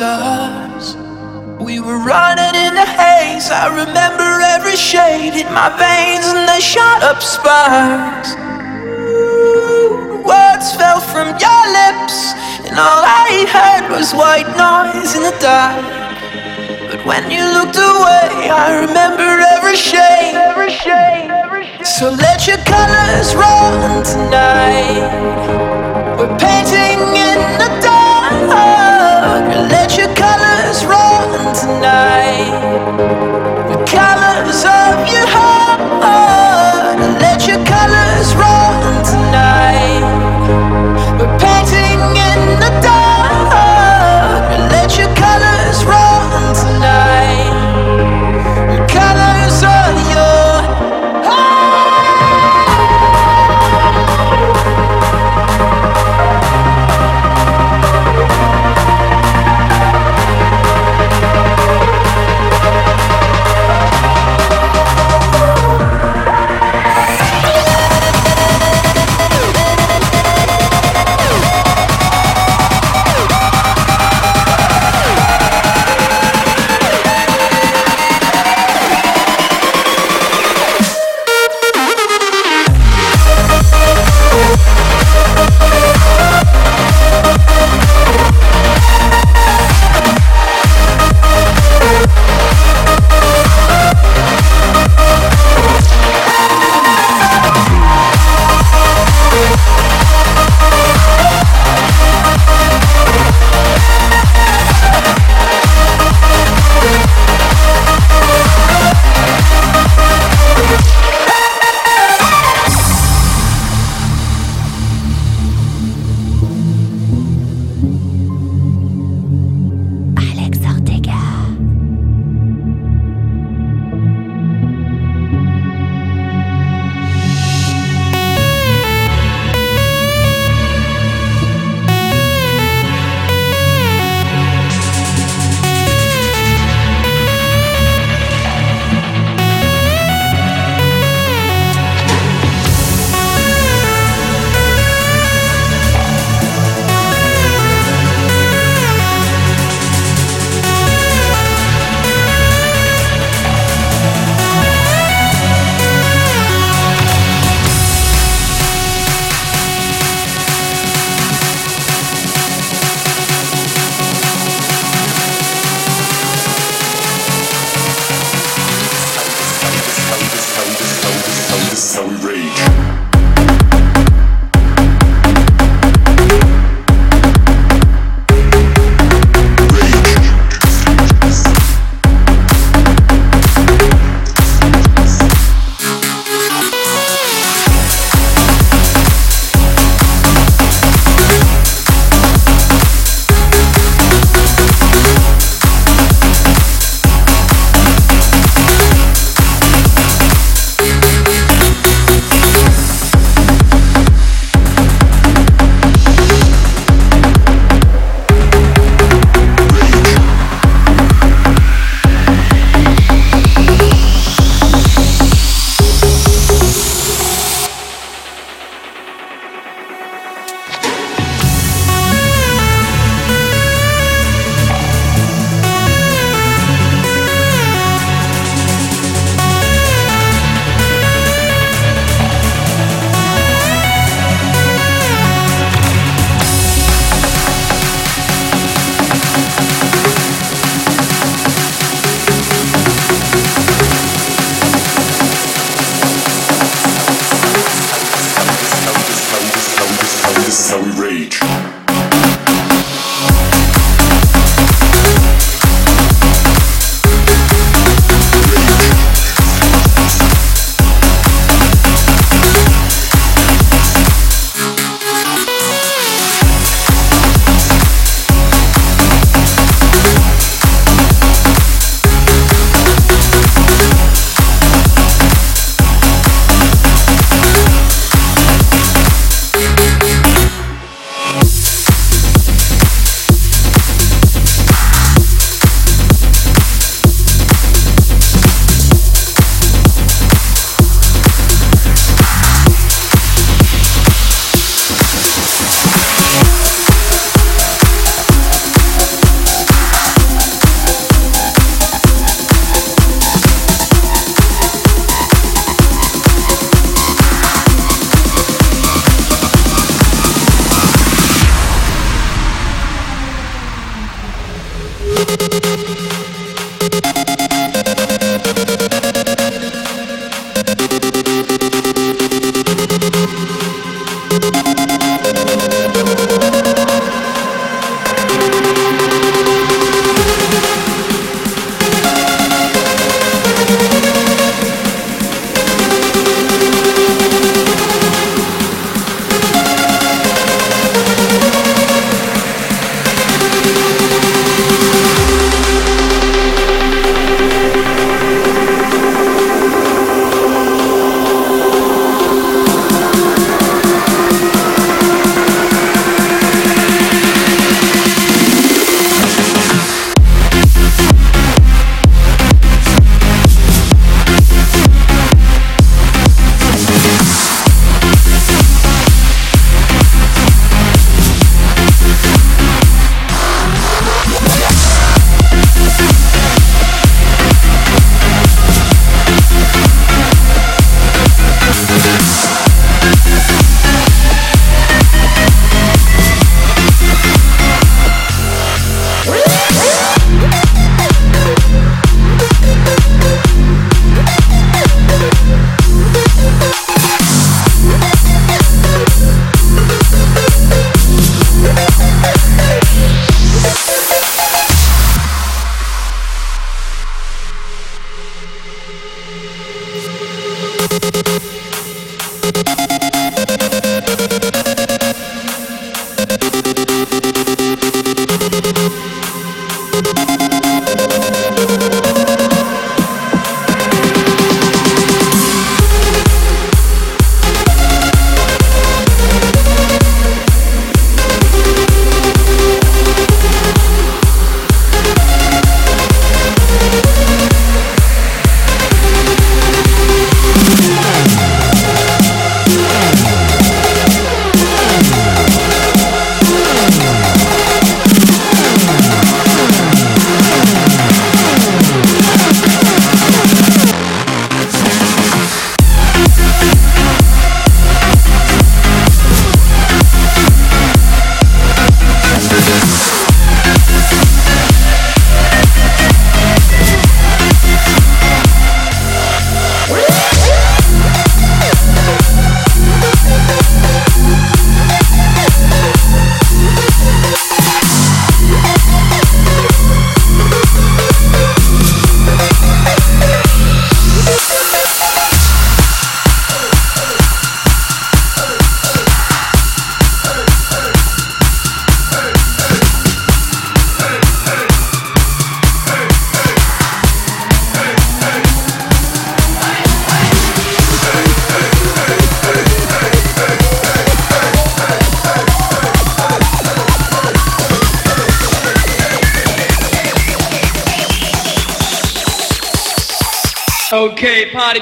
stars. We were running in the haze. I remember every shade in my veins, and they shot up sparks. Words fell from your lips, and all I heard was white noise in the dark. But when you looked away, I remember every shade. Every shade. So let your colors run tonight.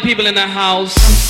People in the house.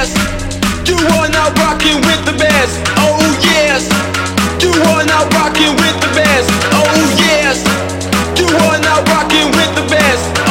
yes, you are not rocking with the best. Oh yes, you are not rocking with the best. Oh yes, you are not rocking with the best.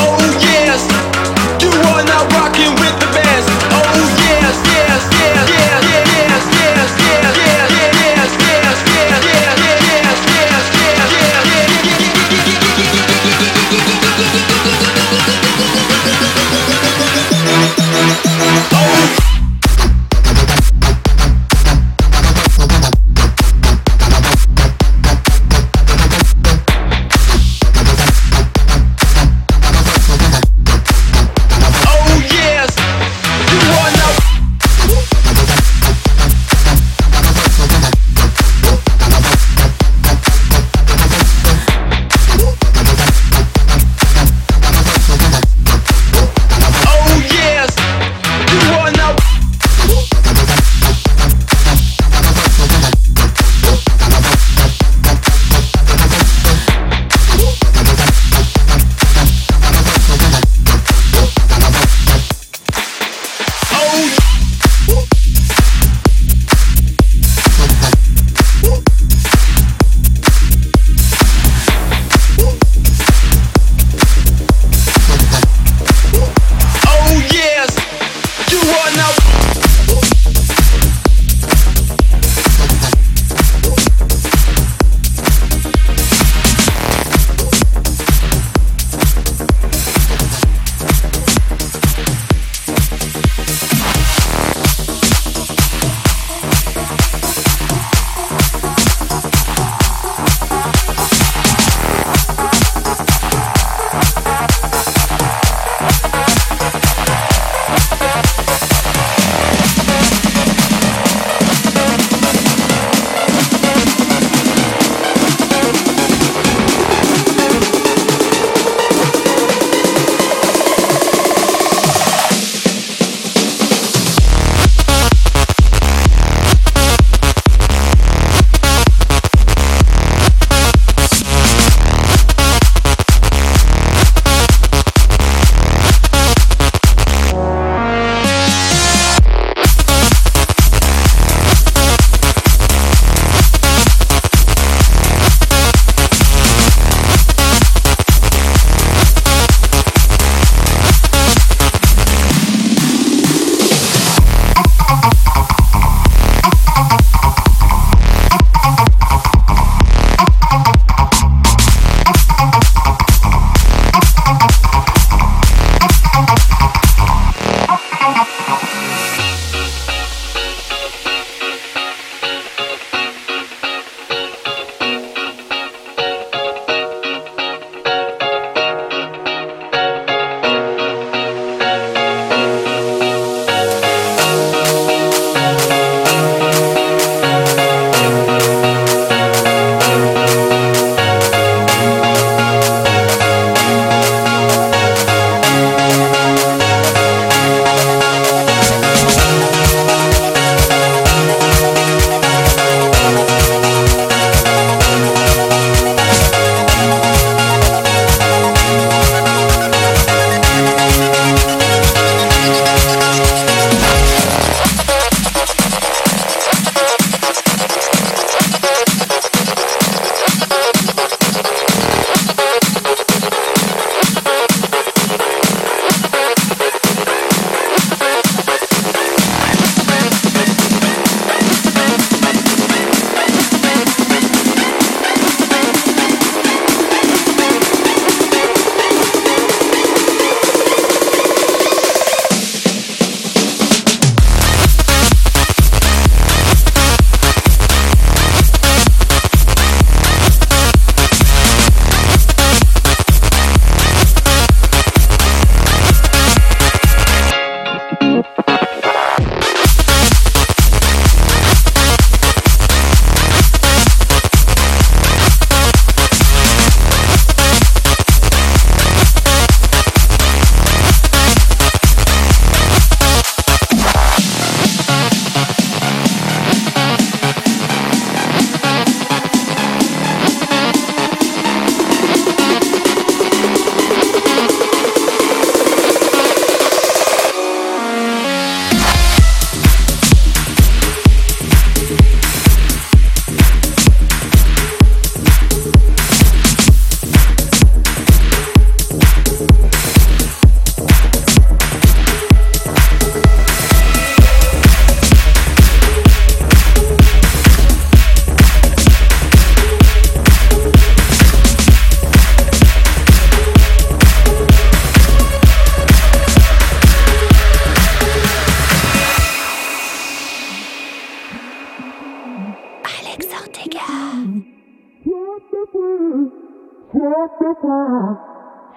Check the car,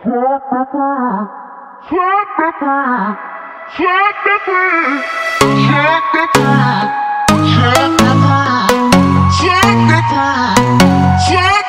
check the car, check the Trump, Check the Trump, Check the Trump,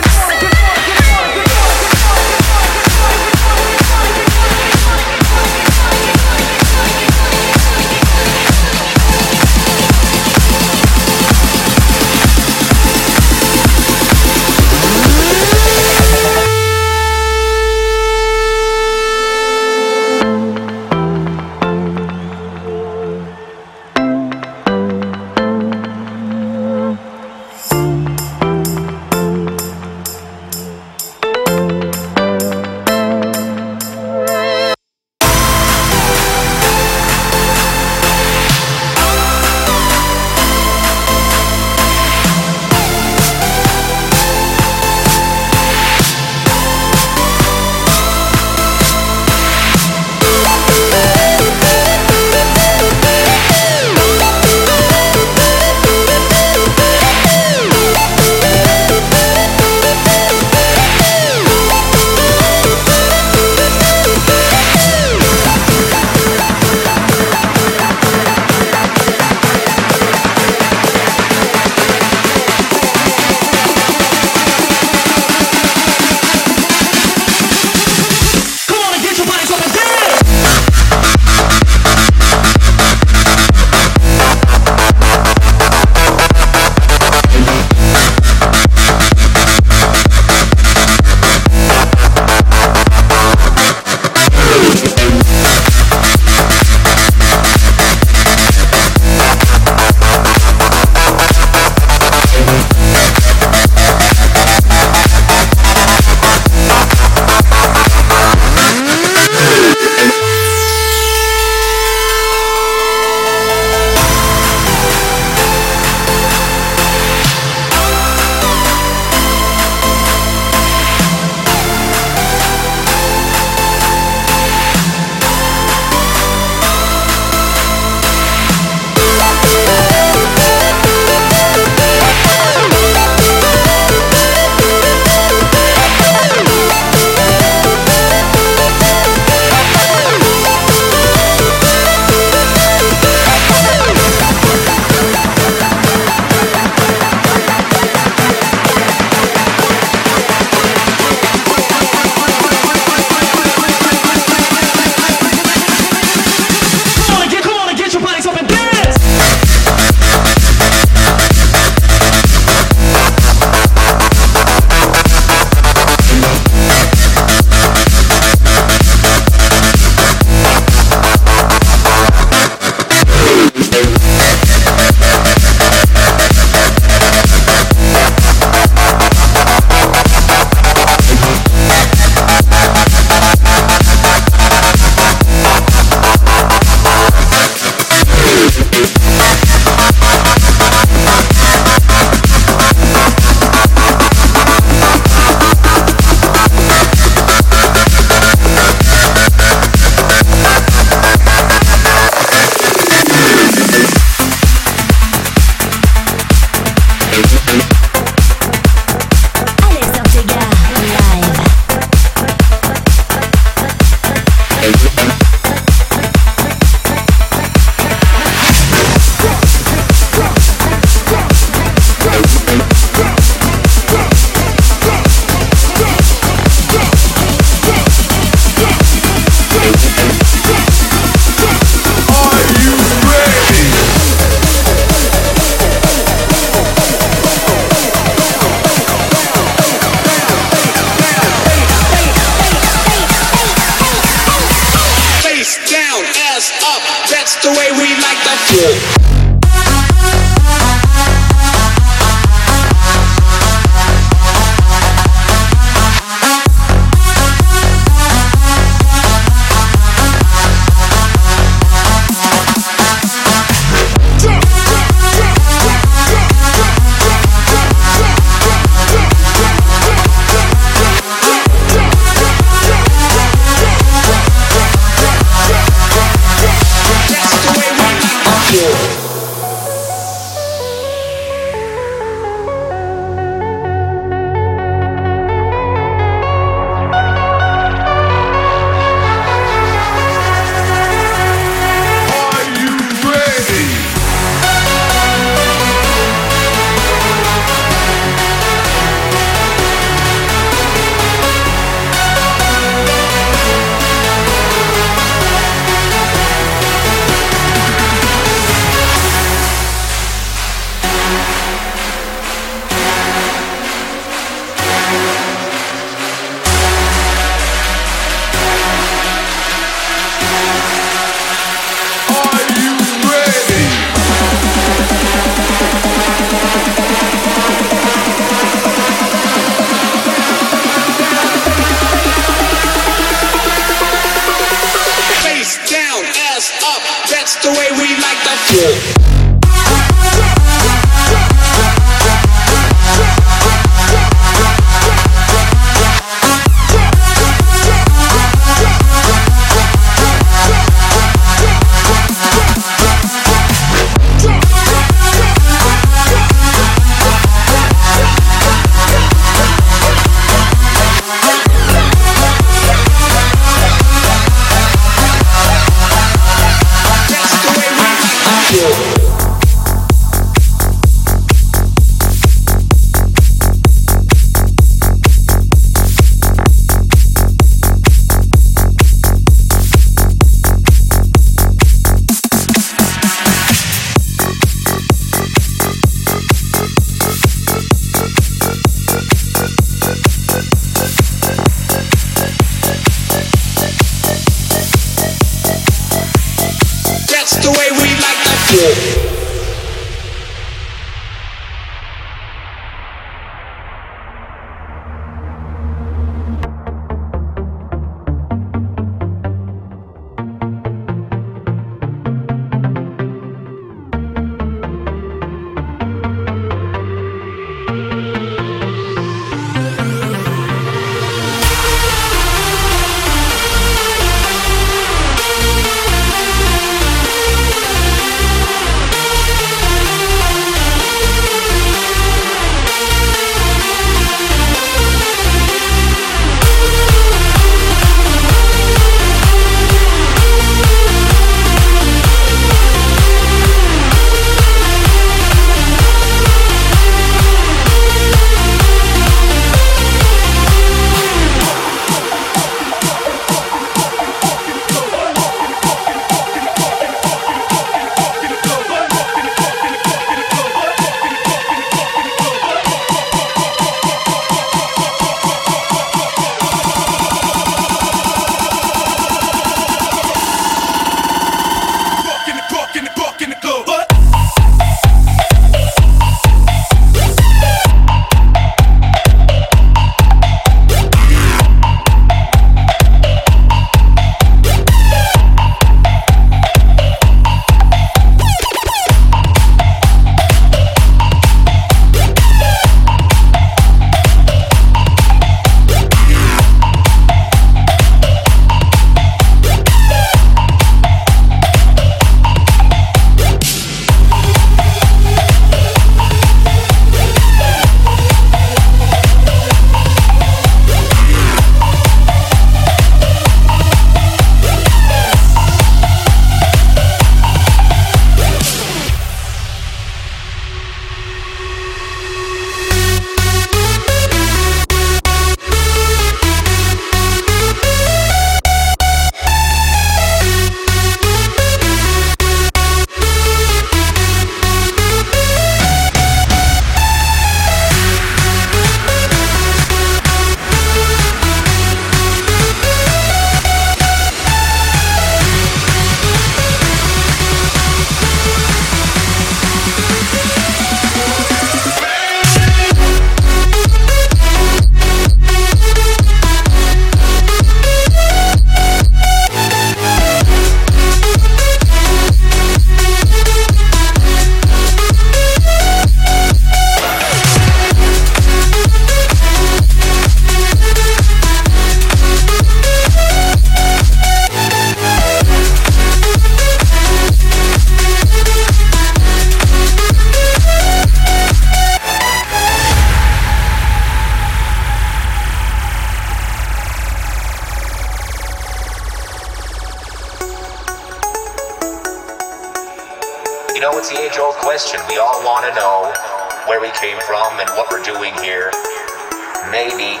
Maybe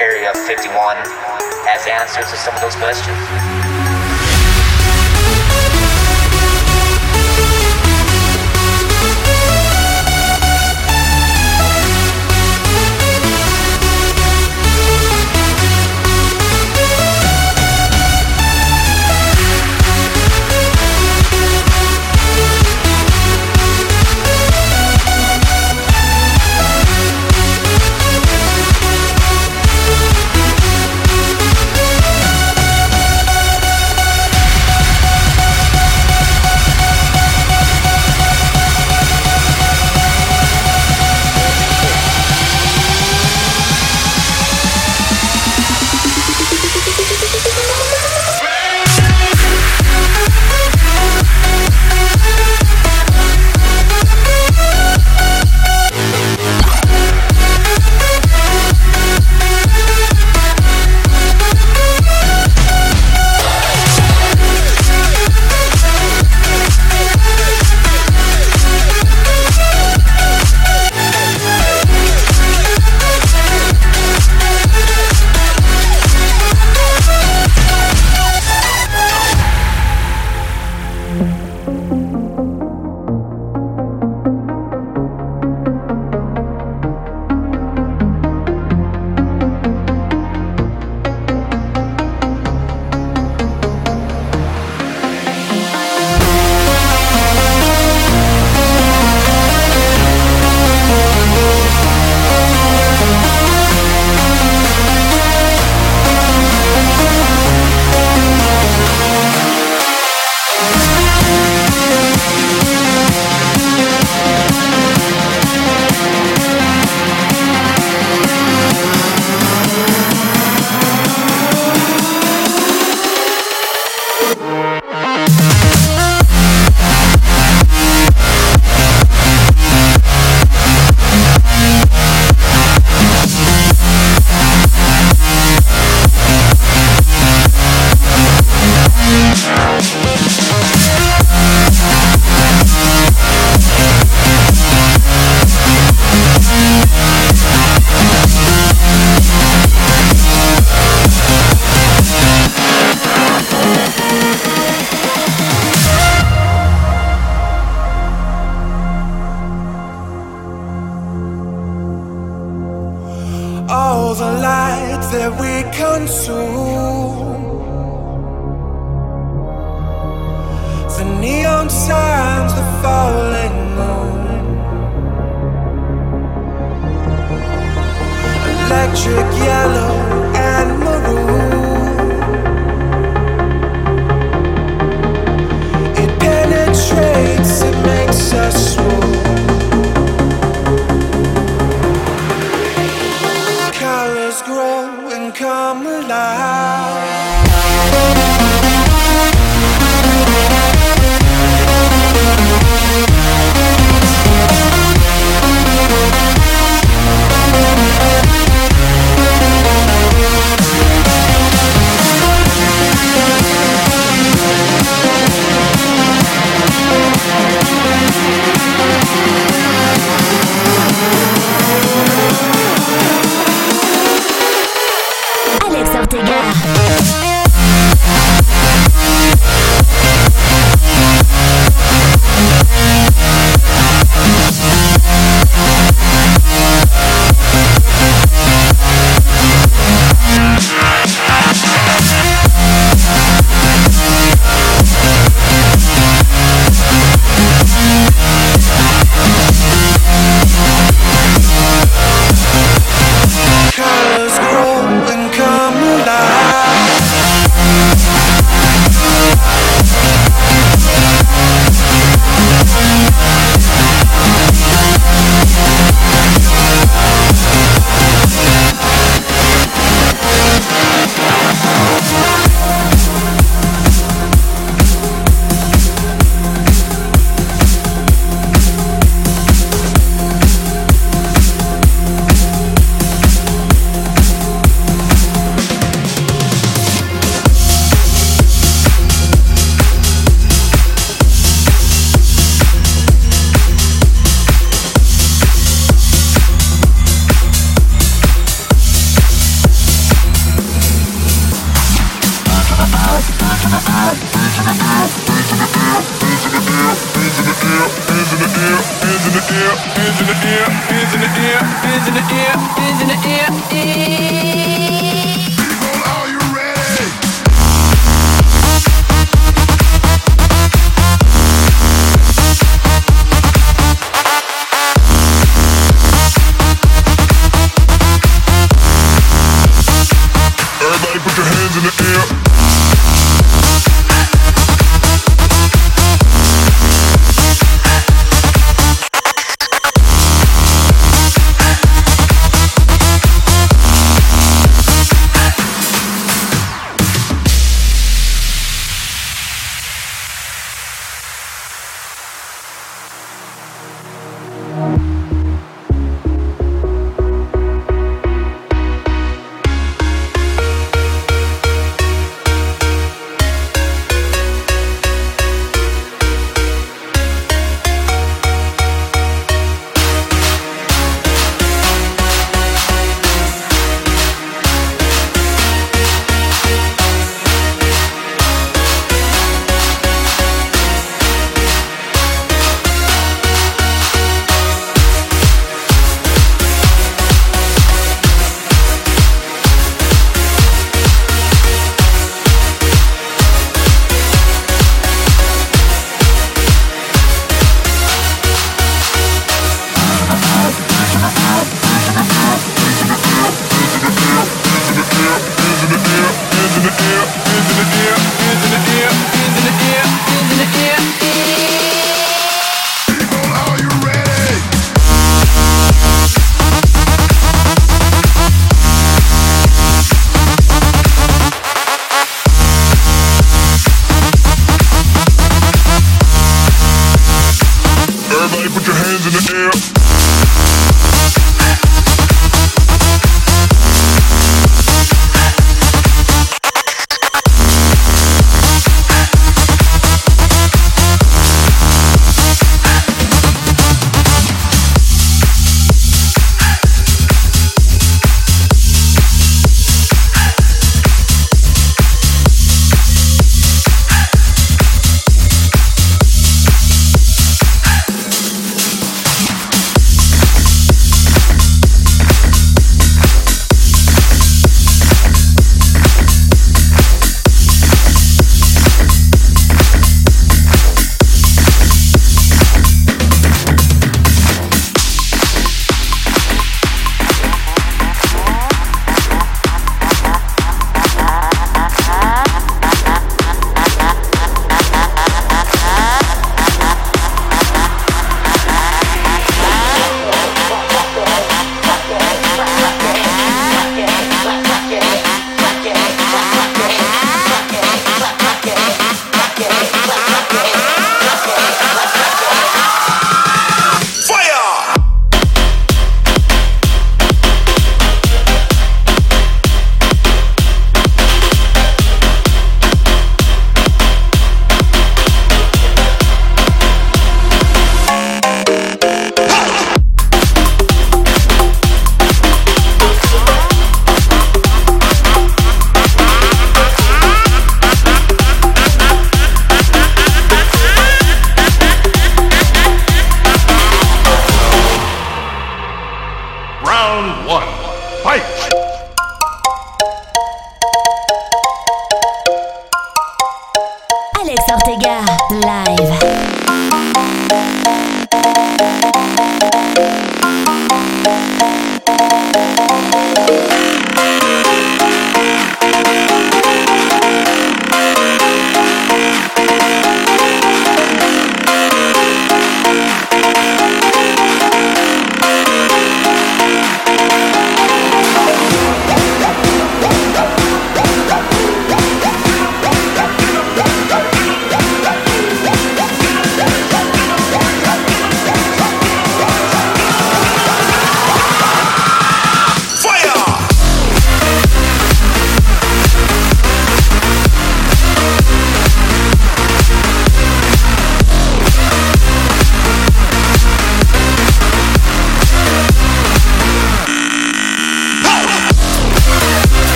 Area 51 has answers to some of those questions.